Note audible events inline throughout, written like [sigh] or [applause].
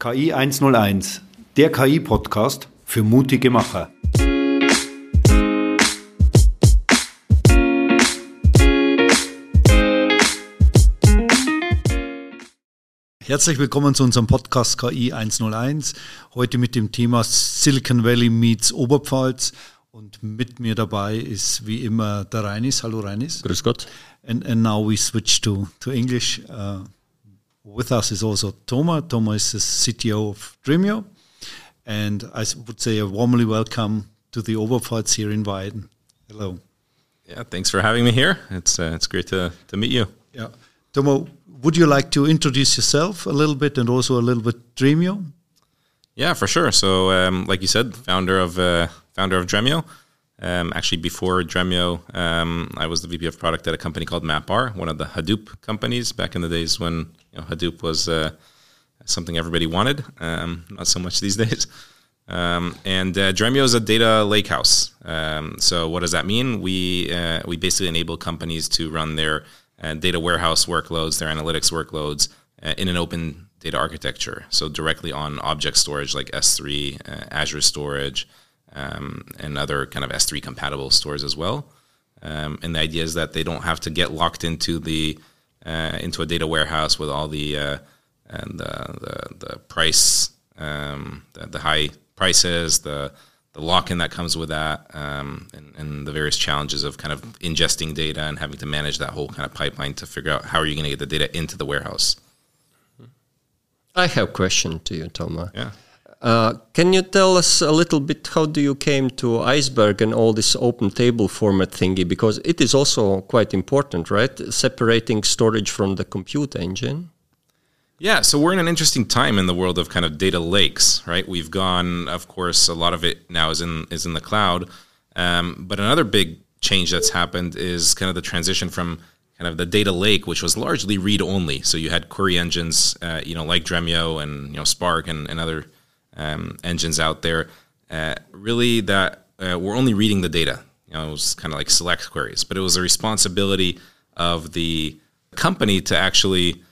KI 101, der KI-Podcast für mutige Macher. Herzlich willkommen zu unserem Podcast KI 101. Heute mit dem Thema Silicon Valley meets Oberpfalz. Und mit mir dabei ist wie immer der Reinis. Hallo Reinis. Grüß Gott. And, and now we switch to, to English. Uh, with us is also Tomer. Tomer is the CTO of Dremio. And I would say a warmly welcome to the Oberpfalz here in Weiden. Hello. Yeah, thanks for having me here. It's, uh, it's great to, to meet you. Yeah. Tomer, would you like to introduce yourself a little bit and also a little bit Dremio? Yeah, for sure. So, um, like you said, founder of uh, founder of Dremio. Um, actually, before Dremio, um, I was the VP of product at a company called MapR, one of the Hadoop companies back in the days when you know, Hadoop was uh, something everybody wanted. Um, not so much these [laughs] days. Um, and uh, Dremio is a data lakehouse. Um, so, what does that mean? We uh, we basically enable companies to run their uh, data warehouse workloads, their analytics workloads, uh, in an open data architecture. So directly on object storage like S3, uh, Azure Storage, um, and other kind of S3 compatible stores as well. Um, and the idea is that they don't have to get locked into the uh, into a data warehouse with all the uh, and the, the, the price, um, the, the, high prices, the the lock in that comes with that, um, and, and, the various challenges of kind of ingesting data and having to manage that whole kind of pipeline to figure out how are you going to get the data into the warehouse. I have a question to you, Tomer. Yeah. Uh, can you tell us a little bit how do you came to Iceberg and all this open table format thingy? Because it is also quite important, right? Separating storage from the compute engine. Yeah, so we're in an interesting time in the world of kind of data lakes, right? We've gone, of course, a lot of it now is in is in the cloud, um, but another big change that's happened is kind of the transition from kind of the data lake, which was largely read only. So you had query engines, uh, you know, like Dremio and you know Spark and, and other um, engines out there, uh, really that uh, were only reading the data. You know, it was kind of like select queries, but it was a responsibility of the company to actually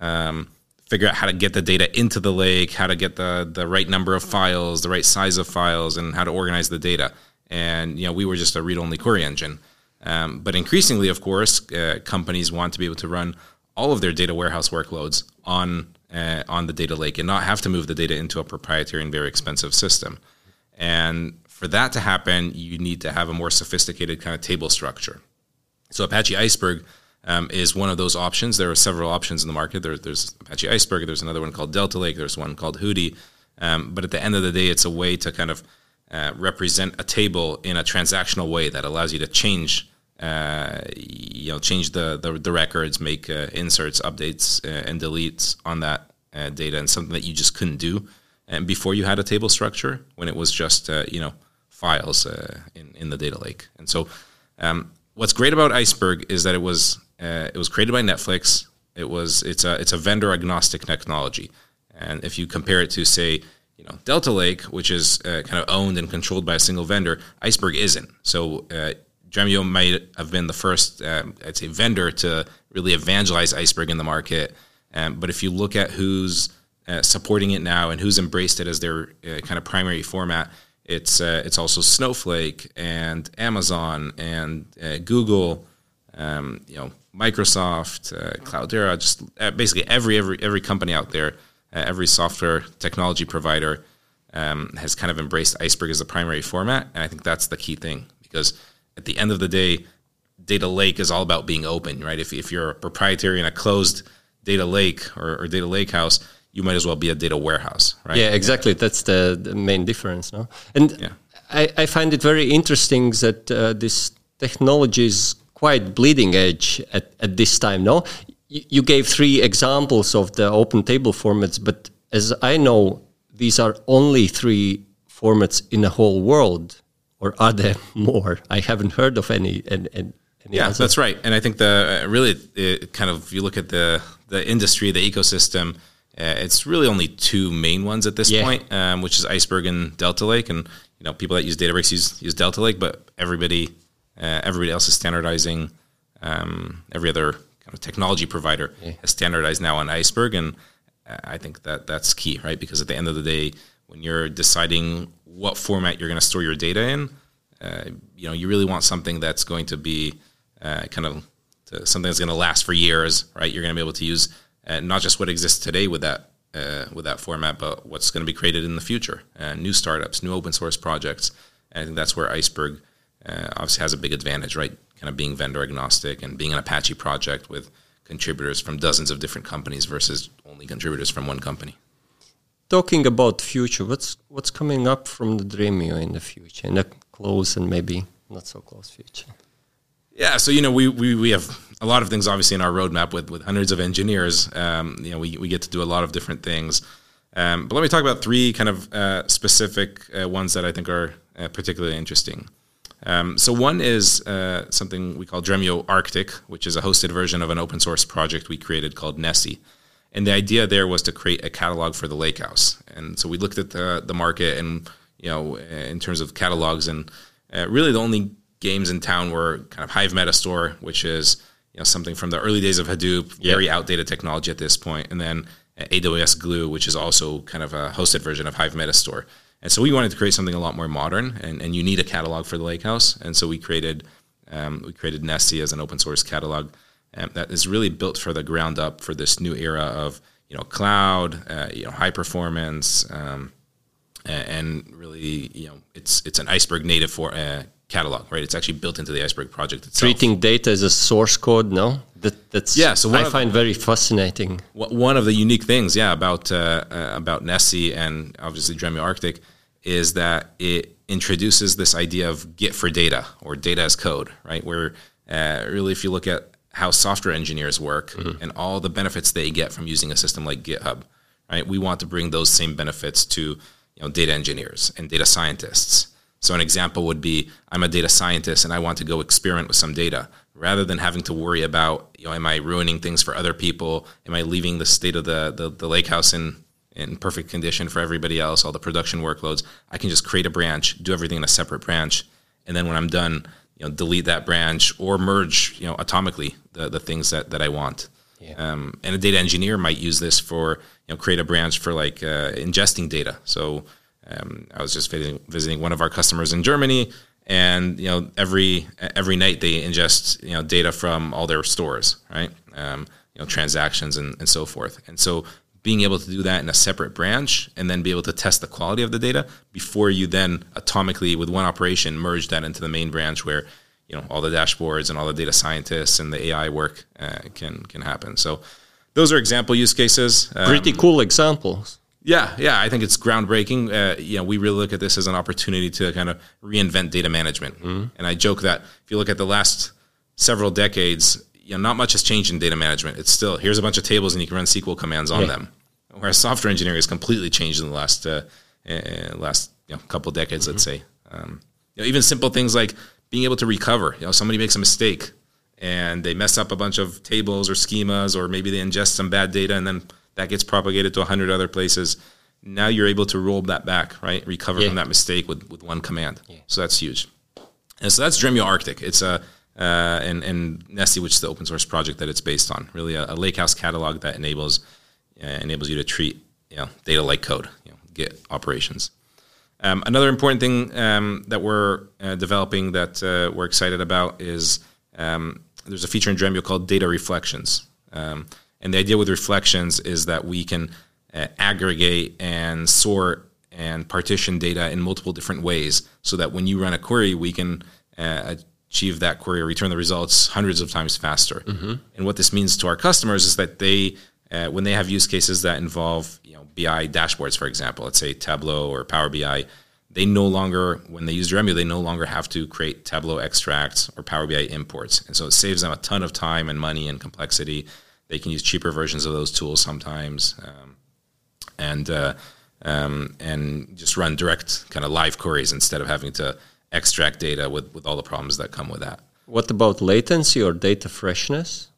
um, figure out how to get the data into the lake, how to get the the right number of files, the right size of files, and how to organize the data. And you know, we were just a read-only query engine. Um, but increasingly, of course, uh, companies want to be able to run all of their data warehouse workloads on uh, on the data lake and not have to move the data into a proprietary and very expensive system. And for that to happen, you need to have a more sophisticated kind of table structure. So Apache Iceberg um, is one of those options. There are several options in the market. There, there's Apache Iceberg. There's another one called Delta Lake. There's one called Hudi. Um, but at the end of the day, it's a way to kind of uh, represent a table in a transactional way that allows you to change, uh, you know, change the the, the records, make uh, inserts, updates, uh, and deletes on that uh, data, and something that you just couldn't do and before you had a table structure when it was just uh, you know files in in the data lake. And so, um, what's great about Iceberg is that it was uh, it was created by Netflix. It was it's a it's a vendor agnostic technology, and if you compare it to say you know Delta Lake, which is uh, kind of owned and controlled by a single vendor, Iceberg isn't. So uh, Dremio might have been the first um, I'd say vendor to really evangelize Iceberg in the market. Um, but if you look at who's uh, supporting it now and who's embraced it as their uh, kind of primary format, it's uh, it's also Snowflake and Amazon and uh, Google. Um, you know, Microsoft, uh, Cloudera, just uh, basically every every every company out there, every software technology provider um, has kind of embraced Iceberg as a primary format, and I think that's the key thing because at the end of the day, data lake is all about being open, right? If if you're a proprietary in a closed data lake or, or data lake house, you might as well be a data warehouse, right? Yeah, exactly. That's the, the main difference, no? And yeah. I, I find it very interesting that uh, this technology is quite bleeding edge at, at this time, no? You, gave three examples of the open table formats, but as I know, these are only three formats in the whole world, or are there [laughs] more? I haven't heard of any. any, any yeah, that's right. And I think the uh, really it kind of you look at the the industry, the ecosystem. Uh, it's really only two main ones at this yeah. point, um, which is Iceberg and Delta Lake. And you know, people that use Databricks use use Delta Lake, but everybody uh, everybody else is standardizing. Um, every other kind of technology provider yeah. has standardized now on Iceberg, and I think that that's key, right? Because at the end of the day, when you're deciding what format you're going to store your data in, uh, you know, you really want something that's going to be uh, kind of to, something that's going to last for years, right? You're going to be able to use uh, not just what exists today with that uh, with that format, but what's going to be created in the future, uh, new startups, new open source projects. And I think that's where Iceberg uh, obviously has a big advantage, right? Kind of being vendor agnostic and being an Apache project with contributors from dozens of different companies versus only contributors from one company. Talking about future, what's what's coming up from the Dremio in the future, in the close and maybe not so close future? Yeah, so you know we, we, we have a lot of things obviously in our roadmap with, with hundreds of engineers. Um, you know we, we get to do a lot of different things. Um, but let me talk about three kind of uh, specific uh, ones that I think are uh, particularly interesting. Um, so one is uh, something we call Dremio Arctic, which is a hosted version of an open source project we created called Nessie. And the idea there was to create a catalog for the lakehouse. And so we looked at the, the market and, you know, in terms of catalogs and uh, really the only games in town were kind of Hive Metastore, which is, you know, something from the early days of Hadoop, yep. very outdated technology at this point, and then AWS Glue, which is also kind of a hosted version of Hive Metastore. And so we wanted to create something a lot more modern, and, and you need a catalog for the Lakehouse. And so we created um, we created Nessie as an open source catalog um, that is really built for the ground up for this new era of you know cloud, uh, you know high performance, um, and, really you know it's it's an Iceberg native for uh, catalog, right? It's actually built into the Iceberg project itself. Treating data as a source code, no? That, that's yeah. So I find very fascinating. One of the unique things, yeah, about uh, uh, about Nessie and obviously Dremio Arctic is that it introduces this idea of Git for data or data as code, right? Where uh, really, if you look at how software engineers work mm-hmm. and all the benefits they get from using a system like GitHub, right? We want to bring those same benefits to you know data engineers and data scientists. So an example would be I'm a data scientist and I want to go experiment with some data rather than having to worry about you know am I ruining things for other people? Am I leaving the state of the the, the lake house in in perfect condition for everybody else, all the production workloads. I can just create a branch, do everything in a separate branch, and then when I'm done, you know, delete that branch or merge, you know, atomically the, the things that, that I want. Yeah. Um, and a data engineer might use this for, you know, create a branch for like uh, ingesting data. So um, I was just visiting, visiting one of our customers in Germany, and you know, every every night they ingest you know data from all their stores, right? Um, you know, transactions and, and so forth. And so being able to do that in a separate branch and then be able to test the quality of the data before you then atomically with one operation merge that into the main branch where you know all the dashboards and all the data scientists and the AI work uh, can can happen. So those are example use cases. Um, Pretty cool examples. Yeah, yeah, I think it's groundbreaking. Uh, you know, we really look at this as an opportunity to kind of reinvent data management. Mm-hmm. And I joke that if you look at the last several decades, you know, not much has changed in data management. It's still here's a bunch of tables and you can run SQL commands on yeah. them. Whereas software engineering has completely changed in the last uh, uh, last you know, couple decades, mm-hmm. let's say. Um, you know, even simple things like being able to recover. You know, somebody makes a mistake and they mess up a bunch of tables or schemas, or maybe they ingest some bad data and then that gets propagated to a hundred other places. Now you're able to roll that back, right? Recover yeah. from that mistake with, with one command. Yeah. So that's huge. And so that's Dremio Arctic. It's a uh, and and Nessie, which is the open source project that it's based on. Really, a, a lakehouse catalog that enables uh, enables you to treat you know data like code, you know, Git operations. Um, another important thing um, that we're uh, developing that uh, we're excited about is um, there's a feature in Dremio called data reflections. Um, and the idea with reflections is that we can uh, aggregate and sort and partition data in multiple different ways so that when you run a query, we can uh, achieve that query or return the results hundreds of times faster. Mm-hmm. And what this means to our customers is that they, uh, when they have use cases that involve you know BI dashboards, for example, let's say Tableau or Power BI, they no longer, when they use Dremio, they no longer have to create Tableau extracts or Power BI imports. And so it saves them a ton of time and money and complexity. They can use cheaper versions of those tools sometimes. Um, and uh, um, and just run direct kind of live queries instead of having to extract data with, with all the problems that come with that. What about latency or data freshness?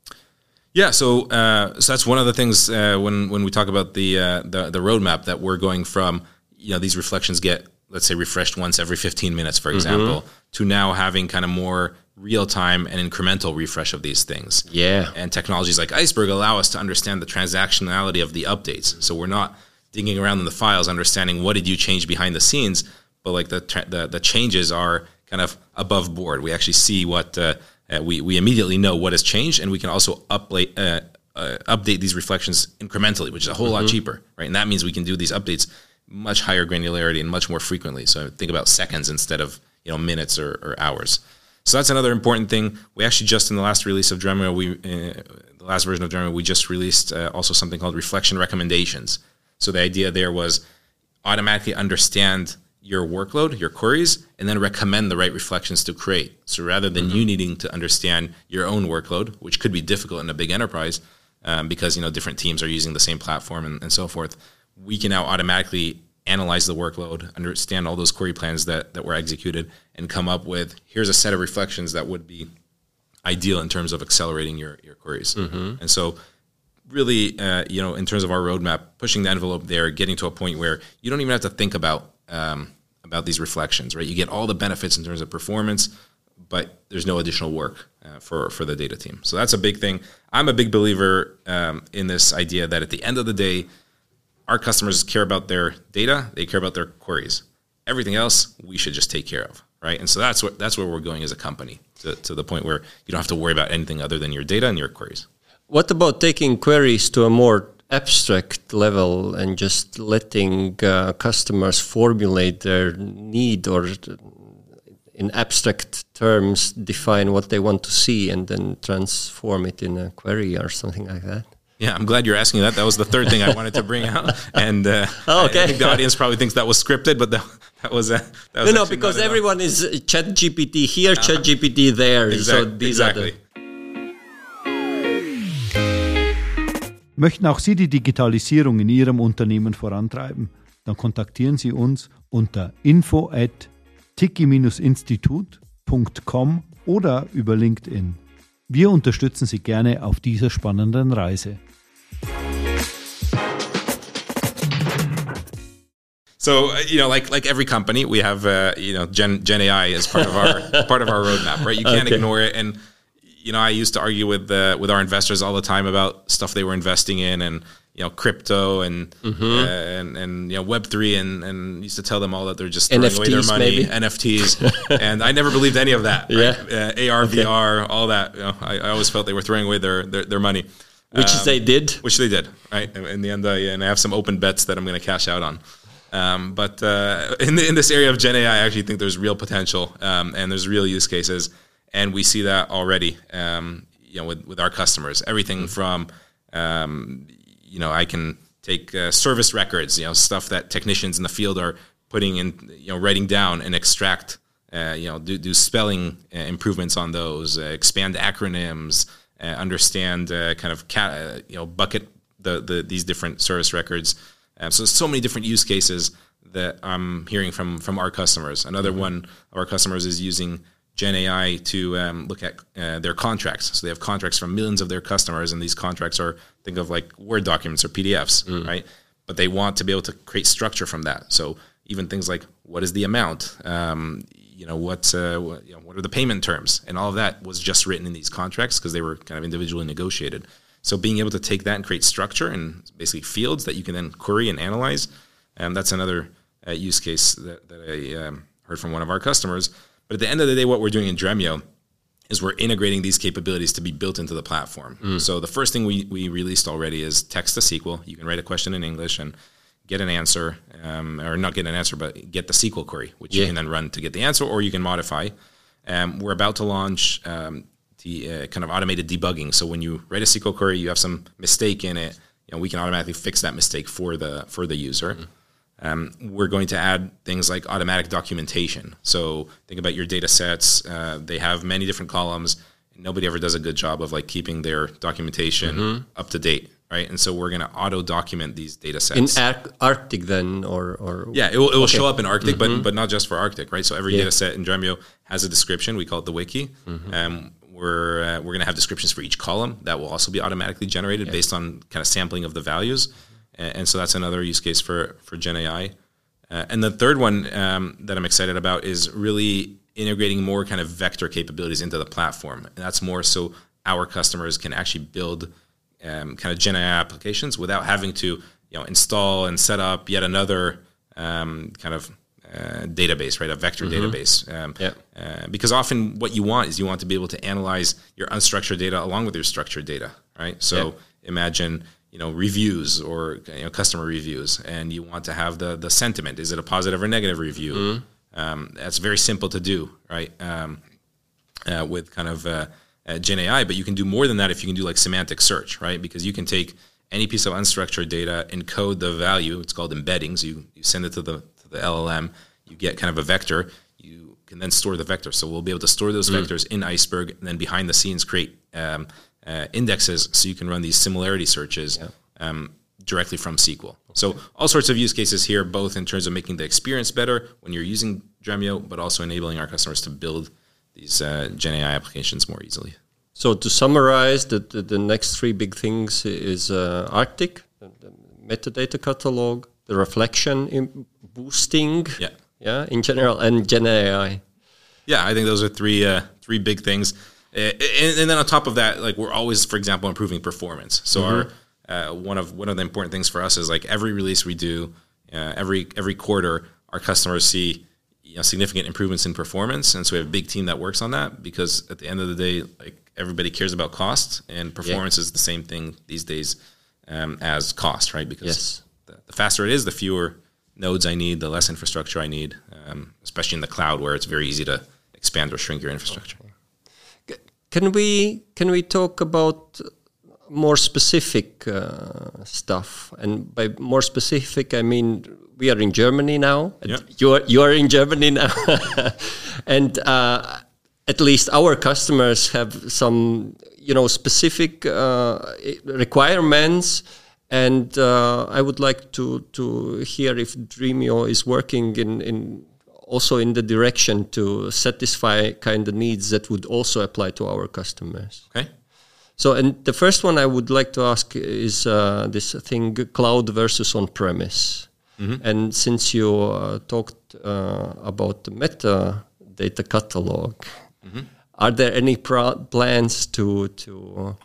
Yeah, so uh, so that's one of the things uh, when when we talk about the, uh, the the roadmap that we're going from. You know, these reflections get let's say refreshed once every 15 minutes, for mm-hmm. example, mm-hmm. to now having kind of more real time and incremental refresh of these things. Yeah. And technologies like Iceberg allow us to understand the transactionality of the updates. So we're not digging around in the files, understanding what did you change behind the scenes, but like the the, the changes are kind of above board. We actually see what uh, uh, we we immediately know what has changed, and we can also update uh, uh, update these reflections incrementally, which is a whole mm-hmm. lot cheaper, right? And that means we can do these updates much higher granularity and much more frequently. So think about seconds instead of you know minutes or, or hours. So that's another important thing. We actually just in the last release of Dremio, we uh, the last version of Dremio, we just released uh, also something called reflection recommendations. So the idea there was automatically understand your workload, your queries, and then recommend the right reflections to create. So rather than mm-hmm. you needing to understand your own workload, which could be difficult in a big enterprise, um, because you know different teams are using the same platform and, and so forth, we can now automatically analyze the workload, understand all those query plans that, that were executed, and come up with here's a set of reflections that would be ideal in terms of accelerating your, your queries. Mm-hmm. And so, really, uh, you know, in terms of our roadmap, pushing the envelope there, getting to a point where you don't even have to think about um, about these reflections, right? You get all the benefits in terms of performance, but there's no additional work uh, for for the data team. So that's a big thing. I'm a big believer um, in this idea that at the end of the day our customers care about their data, they care about their queries. Everything else we should just take care of, right? And so that's what that's where we're going as a company to, to the point where you don't have to worry about anything other than your data and your queries. What about taking queries to a more abstract level and just letting uh, customers formulate their need or in abstract terms define what they want to see and then transform it in a query or something like that? Yeah, I'm glad you're asking that. That was the third thing I wanted to bring out, and uh, oh, okay. I, think the audience probably thinks that was scripted, but that, that was, uh, that was no, no, because everyone is Chat GPT here, uh, Chat GPT there. Exact, so these exactly. are the Möchten auch Sie die Digitalisierung in Ihrem Unternehmen vorantreiben? Dann kontaktieren Sie uns unter info at tiki-institut.com oder über LinkedIn. Wir unterstützen Sie gerne auf dieser spannenden Reise. So uh, you know, like like every company, we have uh, you know Gen Gen AI as part of our [laughs] part of our roadmap, right? You can't okay. ignore it. And you know, I used to argue with uh, with our investors all the time about stuff they were investing in, and you know, crypto and mm-hmm. uh, and and you know, Web three, and and used to tell them all that they're just throwing NFTs away their money, maybe? NFTs, [laughs] and I never believed any of that. Right? Yeah, uh, AR, okay. VR, all that. You know, I, I, always felt they were throwing away their their, their money. Which um, they did. Which they did, right? In the end, uh, yeah, and I have some open bets that I'm going to cash out on. Um, but uh, in, the, in this area of Gen AI, I actually think there's real potential um, and there's real use cases, and we see that already. Um, you know, with, with our customers, everything mm-hmm. from um, you know, I can take uh, service records, you know, stuff that technicians in the field are putting in, you know, writing down and extract, uh, you know, do, do spelling uh, improvements on those, uh, expand acronyms, uh, understand kind of cat, you know, bucket the, the these different service records um, so so many different use cases that I'm hearing from from our customers. Another mm-hmm. one of our customers is using Gen AI to um, look at uh, their contracts. So they have contracts from millions of their customers, and these contracts are think of like Word documents or PDFs, mm. right? But they want to be able to create structure from that. So even things like what is the amount, um, you know, what, uh, what, you know, what are the payment terms, and all of that was just written in these contracts because they were kind of individually negotiated. So being able to take that and create structure and basically fields that you can then query and analyze, um, that's another uh, use case that, that I um, heard from one of our customers. But at the end of the day, what we're doing in Dremio is we're integrating these capabilities to be built into the platform. Mm. So the first thing we, we released already is text to SQL. You can write a question in English and get an answer, um, or not get an answer, but get the SQL query, which yeah. you can then run to get the answer, or you can modify. Um, we're about to launch um, the uh, kind of automated debugging. So when you write a SQL query, you have some mistake in it. You know, we can automatically fix that mistake for the for the user. Mm-hmm. Um, we're going to add things like automatic documentation. So think about your data sets. Uh, they have many different columns. and Nobody ever does a good job of like keeping their documentation mm-hmm. up to date, right? And so we're going to auto document these data sets. In Ar- Arctic, then, or, or yeah, it will, it will okay. show up in Arctic, mm-hmm. but but not just for Arctic, right? So every yeah. data set in Dremio has a description. We call it the wiki. Mm-hmm. Um, we're uh, we're going to have descriptions for each column that will also be automatically generated yeah. based on kind of sampling of the values, and, and, so that's another use case for for Gen AI. Uh, and the third one um, that I'm excited about is really integrating more kind of vector capabilities into the platform. And that's more so our customers can actually build um, kind of Gen AI applications without having to you know install and set up yet another um, kind of uh, database, right? A vector mm-hmm. database. Um. Uh, because often what you want is you want to be able to analyze your unstructured data along with your structured data, right? So imagine you know reviews or you know, customer reviews, and you want to have the the sentiment. Is it a positive or negative review? Mm-hmm. Um, that's very simple to do, right? Um, uh, with kind of uh, uh, Gen AI, but you can do more than that if you can do like semantic search, right? Because you can take any piece of unstructured data, encode the value. It's called embeddings. You, you send it to the to the LLM. You get kind of a vector. You can then store the vector. So we'll be able to store those mm. vectors in Iceberg, and then behind the scenes create um, uh, indexes so you can run these similarity searches. Yeah. Um, directly from SQL. So all sorts of use cases here, both in terms of making the experience better when you're using Dremio, but also enabling our customers to build these uh, Gen AI applications more easily. So to summarize, the, the, the next three big things is uh, Arctic, the, the, metadata catalog, the reflection boosting, yeah. yeah, in general, and Gen AI. Yeah, I think those are three uh, three big things. And, and, then on top of that, like we're always, for example, improving performance. So mm-hmm. our uh, one of one of the important things for us is like every release we do, uh, every every quarter, our customers see you know, significant improvements in performance, and so we have a big team that works on that. Because at the end of the day, like everybody cares about cost, and performance yeah. is the same thing these days um, as cost, right? Because yes. the, the, faster it is, the fewer nodes I need, the less infrastructure I need, um, especially in the cloud where it's very easy to expand or shrink your infrastructure. Can we can we talk about more specific uh, stuff? And by more specific, I mean we are in Germany now. Yeah. You are you are in Germany now, [laughs] and uh, at least our customers have some you know specific uh, requirements. And uh, I would like to to hear if Dremio is working in in also in the direction to satisfy kind of needs that would also apply to our customers. Okay. So, and the first one I would like to ask is uh, this thing cloud versus on premise. Mm-hmm. And since you uh, talked uh, about the metadata catalog, mm-hmm. are there any plans to to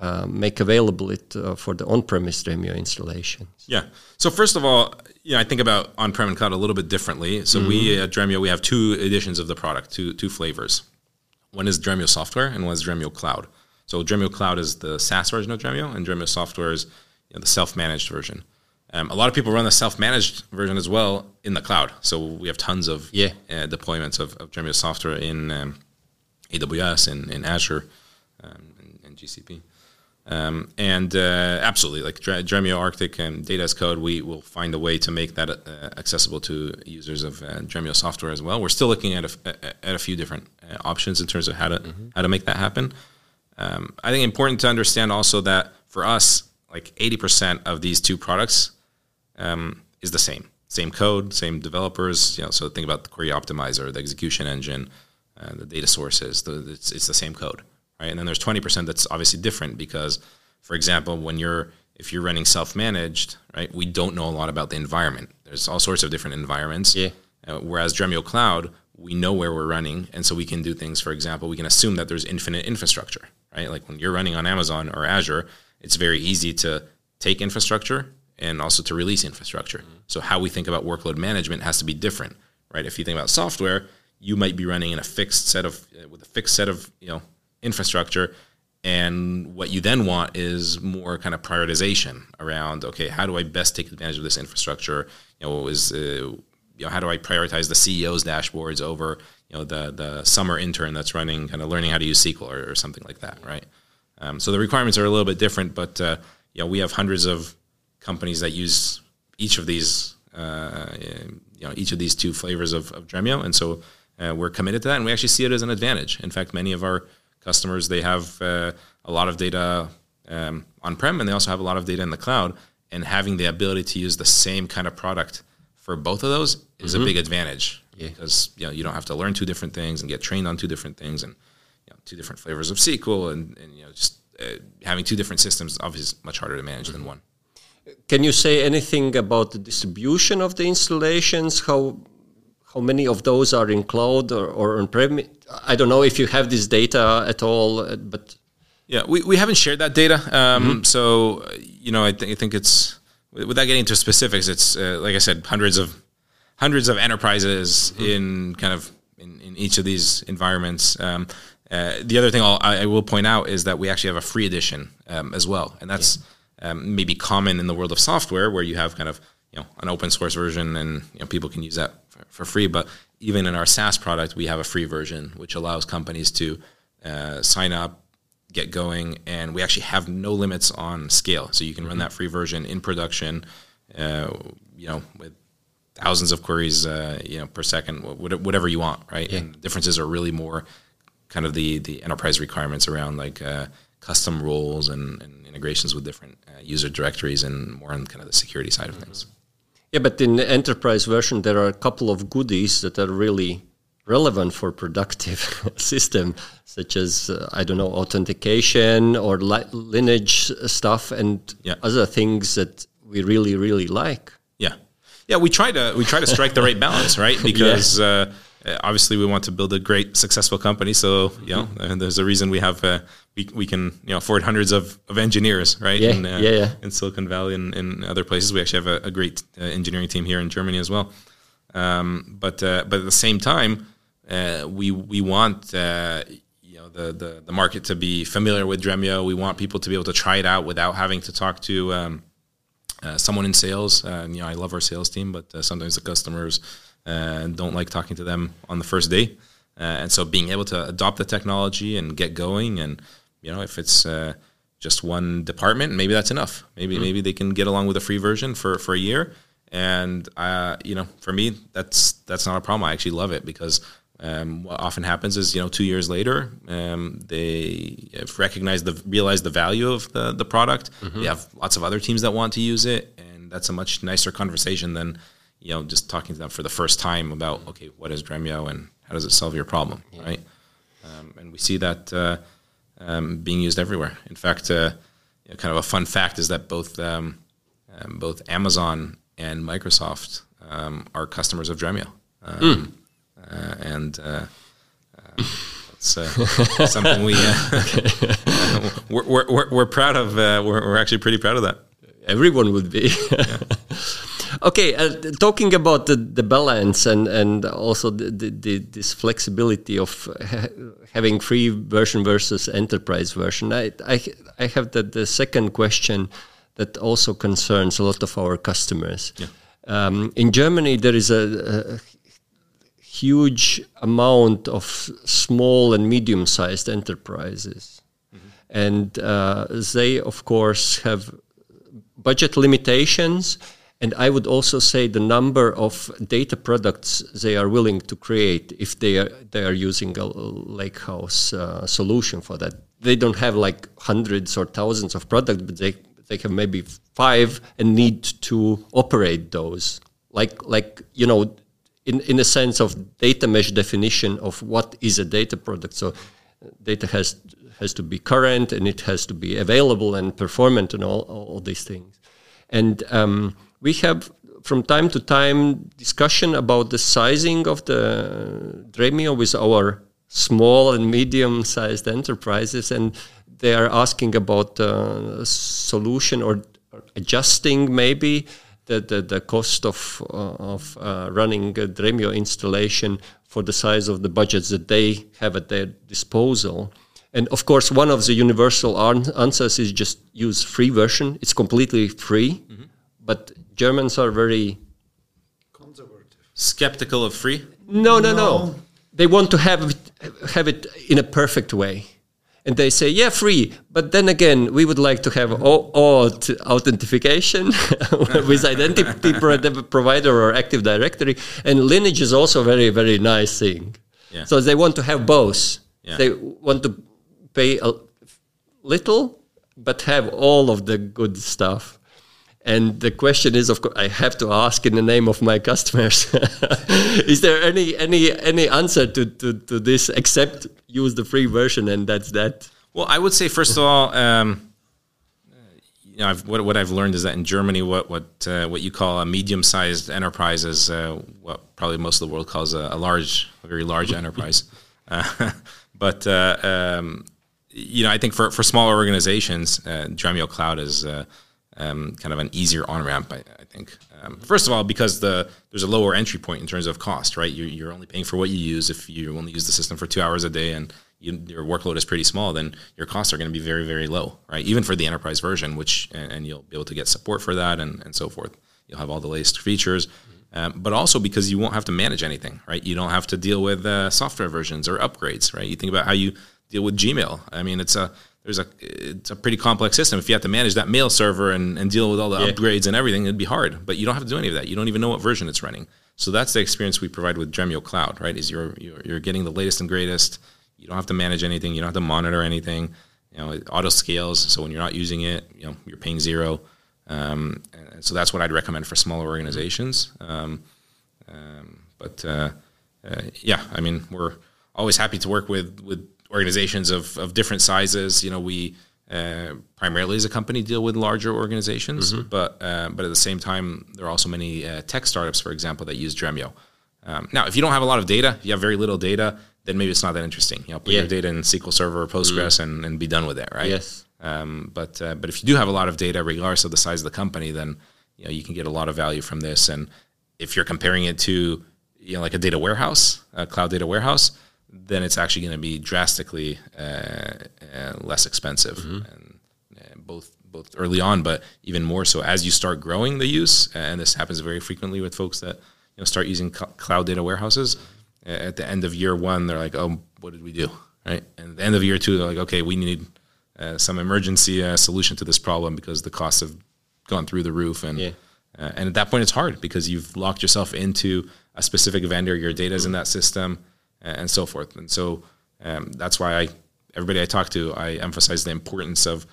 uh, make available it uh, for the on-premise Dremio installations? Yeah. So first of all, you know, I think about on-prem and cloud a little bit differently. So mm-hmm. we at Dremio we have two editions of the product, two two flavors. One is Dremio Software, and one is Dremio Cloud. So Dremio Cloud is the SaaS version of Dremio, and Dremio Software is you know, the self-managed version. Um, a lot of people run the self-managed version as well in the cloud. So we have tons of yeah. uh, deployments of, of Dremio software in um, AWS and in Azure um, and, and, GCP. Um, and uh, absolutely, like Dremio Arctic and Data as Code, we will find a way to make that uh, accessible to users of uh, Dremio software as well. We're still looking at a, at a few different uh, options in terms of how to mm-hmm. how to make that happen. Um, I think important to understand also that for us, like 80% of these two products um, is the same. Same code, same developers. You know, so think about the query optimizer, the execution engine, uh, the data sources. The, it's, it's the same code, right? And then there's 20% that's obviously different because, for example, when you're if you're running self-managed, right, we don't know a lot about the environment. There's all sorts of different environments. Yeah. Uh, whereas Dremio Cloud, we know where we're running, and so we can do things. For example, we can assume that there's infinite infrastructure, right? Like when you're running on Amazon or Azure, it's very easy to take infrastructure and also to release infrastructure. Mm-hmm. So how we think about workload management has to be different, right? If you think about software, you might be running in a fixed set of uh, with a fixed set of you know infrastructure, and what you then want is more kind of prioritization around okay, how do I best take advantage of this infrastructure? You know, is uh, you know how do I prioritize the CEO's dashboards over you know the the summer intern that's running kind of learning how to use SQL or, or something like that, right? Um, so the requirements are a little bit different, but uh, you know we have hundreds of companies that use each of these, uh, you know, each of these two flavors of, of Dremio, and so uh, we're committed to that, and we actually see it as an advantage. In fact, many of our customers they have uh, a lot of data um, on-prem, and they also have a lot of data in the cloud, and having the ability to use the same kind of product for both of those is mm-hmm. a big advantage yeah. because you know you don't have to learn two different things and get trained on two different things and you know, two different flavors of SQL, and, and you know just uh, having two different systems obviously is much harder to manage mm-hmm. than one. Can you say anything about the distribution of the installations? How how many of those are in cloud or, or on prem? I don't know if you have this data at all, uh, but yeah, we, we haven't shared that data. Um, mm-hmm. So you know, I, th- I think it's without getting into specifics. It's uh, like I said, hundreds of hundreds of enterprises mm-hmm. in kind of in, in, each of these environments. Um, uh, the other thing I'll, I will point out is that we actually have a free edition um, as well, and that's yeah. um, maybe common in the world of software where you have kind of you know an open source version and you know, people can use that for, for, free. But even in our SaaS product, we have a free version which allows companies to uh, sign up, get going, and we actually have no limits on scale. So you can run mm-hmm. that free version in production, uh, you know, with thousands of queries, uh, you know, per second, whatever you want, right? Yeah. And differences are really more kind of the the enterprise requirements around like uh, custom roles and, and, integrations with different uh, user directories and more on kind of the security side of things. Yeah, but in the enterprise version, there are a couple of goodies that are really relevant for productive [laughs] system, such as uh, I don't know authentication or li- lineage stuff and yeah. other things that we really really like. Yeah, yeah, we try to we try to strike the right balance, right? [laughs] Because. yeah. uh, uh, obviously we want to build a great successful company so you know mm-hmm. there's a reason we have uh, we, we can you know afford hundreds of, of engineers right yeah, in, uh, yeah, yeah. in silicon valley and in other places we actually have a, a great uh, engineering team here in germany as well um, but uh, but at the same time uh, we we want you know the, the the market to be familiar with dremio we want people to be able to try it out without having to talk to um, someone in sales you know i love our sales team but sometimes the customers and don't like talking to them on the first day. Uh, and so being able to adopt the technology and get going, and you know, if it's uh, just one department, maybe that's enough. Maybe mm-hmm. maybe they can get along with a free version for for a year. And uh, you know, for me, that's that's not a problem. I actually love it because um, what often happens is you know two years later um, they recognize the realize the value of the the product. Mm-hmm. They have lots of other teams that want to use it, and that's a much nicer conversation than you know, just talking to them for the first time about okay, what is Dremio and how does it solve your problem, yeah. right? Um, and we see that uh, um, being used everywhere. In fact, uh, you know, kind of a fun fact is that both um, um both Amazon and Microsoft um, are customers of Dremio, mm. uh, and uh, uh, it's uh, something we [laughs] [laughs] we're, we're, we're, proud of. we're, we're actually pretty proud of that. Everyone would be. Yeah. [laughs] Okay, uh, talking about the, the balance and, and also the, the, this flexibility of ha having free version versus enterprise version, I, I, I have the, the second question that also concerns a lot of our customers. Yeah. Um, in Germany, there is a, a huge amount of small and medium sized enterprises. Mm -hmm. And uh, they, of course, have budget limitations and I would also say the number of data products they are willing to create if they are they are using a lakehouse uh, solution for that. They don't have like hundreds or thousands of products, but they they have maybe five and need to operate those. Like like you know, in in a sense of data mesh definition of what is a data product. So data has has to be current and it has to be available and performant and all all these things. And um, we have from time to time discussion about the sizing of the Dremio with our small and medium sized enterprises and they are asking about uh, solution or adjusting maybe the, the, the cost of, uh, of uh, running a Dremio installation for the size of the budgets that they have at their disposal. And of course, one of the universal answers is just use free version. It's completely free, mm-hmm. but Germans are very conservative, skeptical of free. No, no, no, no. They want to have it, have it in a perfect way, and they say, "Yeah, free." But then again, we would like to have auth authentication [laughs] with identity provider or Active Directory, and lineage is also a very, very nice thing. Yeah. So they want to have both. Yeah. They want to pay a little, but have all of the good stuff. And the question is, of course, I have to ask in the name of my customers: [laughs] Is there any any any answer to, to, to this except use the free version and that's that? Well, I would say first of all, um, you know, I've, what what I've learned is that in Germany, what what uh, what you call a medium-sized enterprise is uh, what probably most of the world calls a, a large, a very large enterprise. [laughs] Uh, but uh, um, you know, I think for for smaller organizations, uh, Dremio Cloud is uh, um, kind of an easier on ramp. I, I think. Um, first of all, because the there's a lower entry point in terms of cost, right? You're, you're only paying for what you use. If you only use the system for two hours a day and you, your workload is pretty small, then your costs are going to be very, very low, right? Even for the enterprise version, which and, and, you'll be able to get support for that and, and so forth. You'll have all the latest features, mm-hmm. um, but also because you won't have to manage anything, right? You don't have to deal with uh, software versions or upgrades, right? You think about how you deal with Gmail. I mean, it's a there's a it's a pretty complex system. If you have to manage that mail server and, and deal with all the yeah. upgrades and everything, it'd be hard. But you don't have to do any of that. You don't even know what version it's running. So that's the experience we provide with Dremio Cloud, right? Is you're you're, you're getting the latest and greatest. You don't have to manage anything. You don't have to monitor anything. You know, it auto scales. So when you're not using it, you know, you're paying zero. Um, and so that's what I'd recommend for smaller organizations. Um, um, but uh, uh, yeah, I mean, we're always happy to work with with organizations of, of different sizes. You know, we uh, primarily as a company deal with larger organizations, mm-hmm. but uh, but at the same time, there are also many uh, tech startups, for example, that use Dremio. Um, now, if you don't have a lot of data, if you have very little data, then maybe it's not that interesting. You know, put yeah. your data in SQL Server or Postgres mm. and, and be done with it, right? Yes. Um, but uh, but if you do have a lot of data, regardless of the size of the company, then you know you can get a lot of value from this. And if you're comparing it to you know like a data warehouse, a cloud data warehouse, then it's actually going to be drastically uh, uh, less expensive, mm-hmm. and uh, both both early on, but even more so as you start growing the use. And this happens very frequently with folks that you know start using cloud data warehouses. At the end of year one, they're like, "Oh, what did we do?" Right? And at the end of year two, they're like, "Okay, we need uh, some emergency uh, solution to this problem because the costs have gone through the roof." And yeah. uh, and at that point, it's hard because you've locked yourself into a specific vendor. Your data is in that system and so forth. And so um, that's why I everybody I talk to, I emphasize the importance of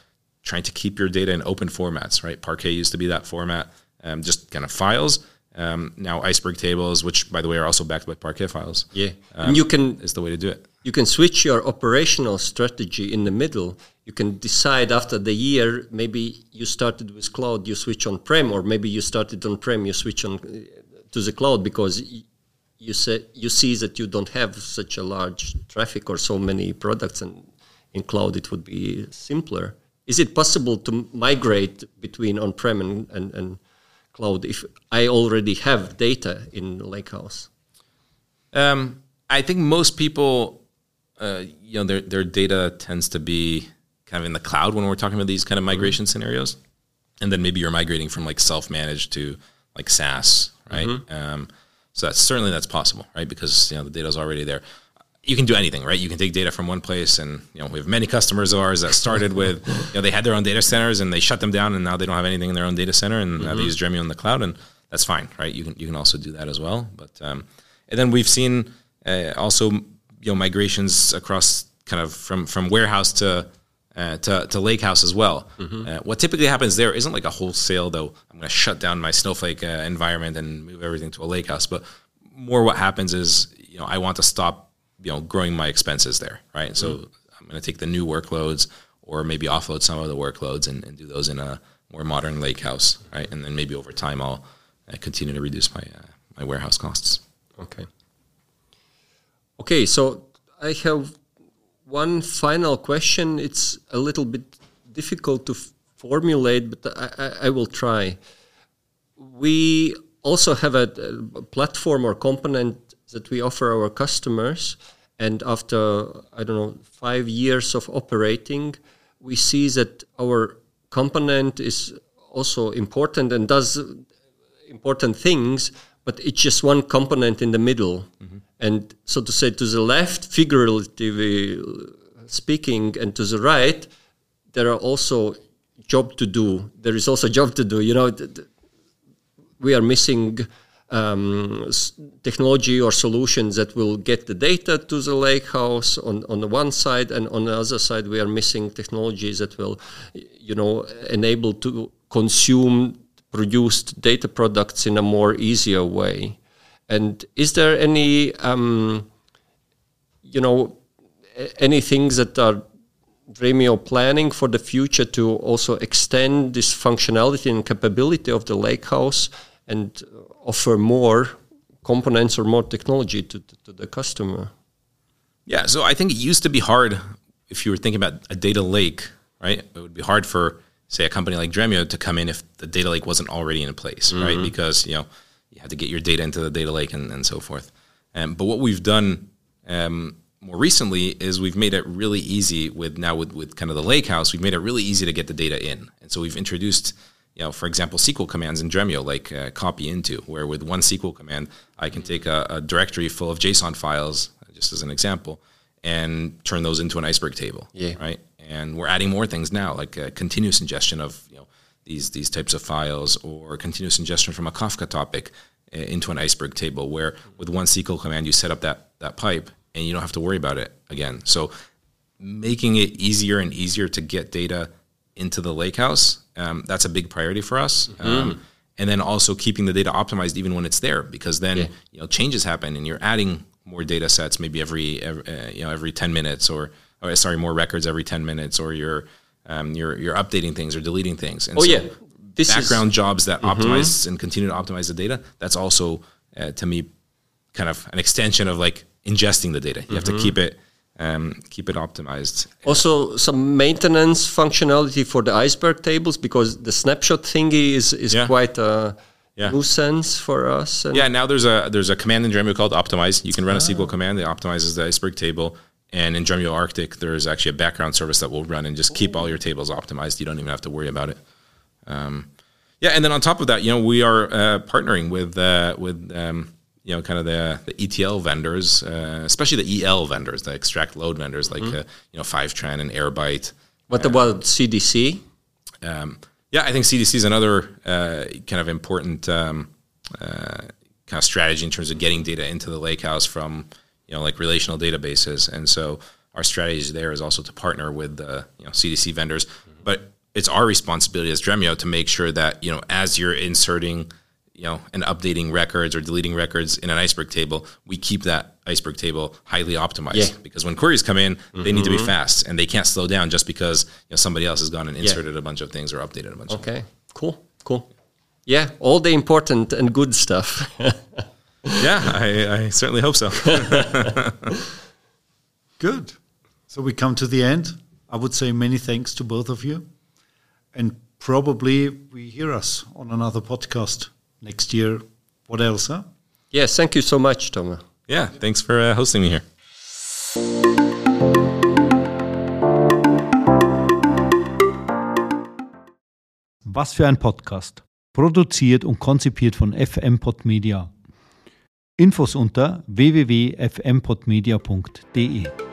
trying to keep your data in open formats. Right, Parquet used to be that format, um, just kind of files. Um, now Iceberg tables, which by the way are also backed by Parquet files. Yeah, um, and you can is the way to do it. You can switch your operational strategy in the middle. You can decide after the year. Maybe you started with cloud, you switch on prem, or maybe you started on prem, you switch on uh, to the cloud because you say you see that you don't have such a large traffic or so many products and in cloud it would be simpler is it possible to migrate between on-prem and, and, and cloud if i already have data in lakehouse um, i think most people uh, you know their, their data tends to be kind of in the cloud when we're talking about these kind of migration mm-hmm. scenarios and then maybe you're migrating from like self-managed to like saas right mm-hmm. um, so that's certainly that's possible, right? Because you know the data is already there. You can do anything, right? You can take data from one place, and you know we have many customers of ours that started with, [laughs] you know, they had their own data centers and they shut them down, and now they don't have anything in their own data center, and mm-hmm. now they use Dremio in the cloud, and that's fine, right? You can you can also do that as well. But um, and then we've seen uh, also you know migrations across kind of from from warehouse to uh, to, to Lakehouse as well. Mm-hmm. Uh, what typically happens there isn't like a wholesale, though, I'm going to shut down my Snowflake uh, environment and move everything to a Lakehouse. But more what happens is, you know, I want to stop, you know, growing my expenses there, right? Mm-hmm. So I'm going to take the new workloads or maybe offload some of the workloads and, and, do those in a more modern Lakehouse, right? And then maybe over time I'll uh, continue to reduce my uh, my warehouse costs. Okay. Okay, so I have one final question. It's a little bit difficult to formulate, but I, I, I, will try. We also have a, a, platform or component that we offer our customers, and after I don't know five years of operating, we see that our component is also important and does important things, but it's just one component in the middle. Mm-hmm. And so to say, to the left, figuratively speaking, and to the right, there are also job to do. There is also job to do. You know, we are missing um, technology or solutions that will get the data to the lake house on, on the one side, and on the other side, we are missing technologies that will, you know, enable to consume produced data products in a more easier way. And is there any, um, you know, any things that are Dremio planning for the future to also extend this functionality and capability of the lakehouse and offer more components or more technology to, to, to the customer? Yeah, so I think it used to be hard if you were thinking about a data lake, right? It would be hard for say a company like Dremio to come in if the data lake wasn't already in place, mm-hmm. right? Because you know you have to get your data into the data lake and, and so forth. Um, but what we've done um, more recently is we've made it really easy with now with, with kind of the lake house, we've made it really easy to get the data in. And so we've introduced, you know, for example, SQL commands in Dremio, like uh, copy into, where with one SQL command, I can take a, a, directory full of JSON files, just as an example, and turn those into an iceberg table. Yeah. Right. And we're adding more things now, like uh, continuous ingestion of, you know, these, these types of files or continuous ingestion from a Kafka topic uh, into an iceberg table where with one SQL command, you set up that, that pipe and you don't have to worry about it again. So making it easier and easier to get data into the lakehouse, um, that's a big priority for us. Mm-hmm. Um, and then also keeping the data optimized even when it's there, because then yeah. you know changes happen and you're adding more data sets maybe every, every uh, you know every 10 minutes or, or, sorry more records every 10 minutes or you're um, you're you're updating things or deleting things. And oh so yeah, this background is, jobs that mm-hmm. optimize and continue to optimize the data. That's also uh, to me kind of an extension of like ingesting the data. You mm-hmm. have to mm-hmm. keep it um, keep it optimized. Also, some maintenance functionality for the iceberg tables because the snapshot thingy is is yeah. quite a yeah. nuisance for us. yeah, now there's a there's a command in Dremio called optimize. You can run a SQL ah. command that optimizes the iceberg table. And in Dremio Arctic, there's actually a background service that will run and just keep all your tables optimized. You don't even have to worry about it. Um, yeah, and then on top of that, you know, we are uh, partnering with uh, with um, you know, kind of the, the ETL vendors, uh, especially the EL vendors, the extract load vendors like, mm-hmm. uh, you know, Fivetran and Airbyte. What about CDC? Um, yeah, I think CDC is another uh, kind of important um, uh, kind of strategy in terms of getting data into the lakehouse from, you know, like relational databases. And so our strategy there is also to partner with the, you know, CDC vendors. Mm-hmm. But it's our responsibility as Dremio to make sure that, you know, as you're inserting – you know, and updating records or deleting records in an iceberg table, we keep that iceberg table highly optimized yeah. because when queries come in, mm-hmm. they need to be mm-hmm. fast and they can't slow down just because you know, somebody else has gone and inserted yeah. a bunch of things or updated a bunch. of Okay, cool, cool. Yeah, all the important and good stuff. [laughs] yeah, I, I certainly hope so. [laughs] good. So we come to the end. I would say many thanks to both of you, and probably we hear us on another podcast next year. What else, huh? Yes, thank you so much, Tomer. Yeah, thanks for uh, hosting me here. Was für ein Podcast. Produziert und konzipiert von FM Podmedia. Infos unter www.fmpodmedia.de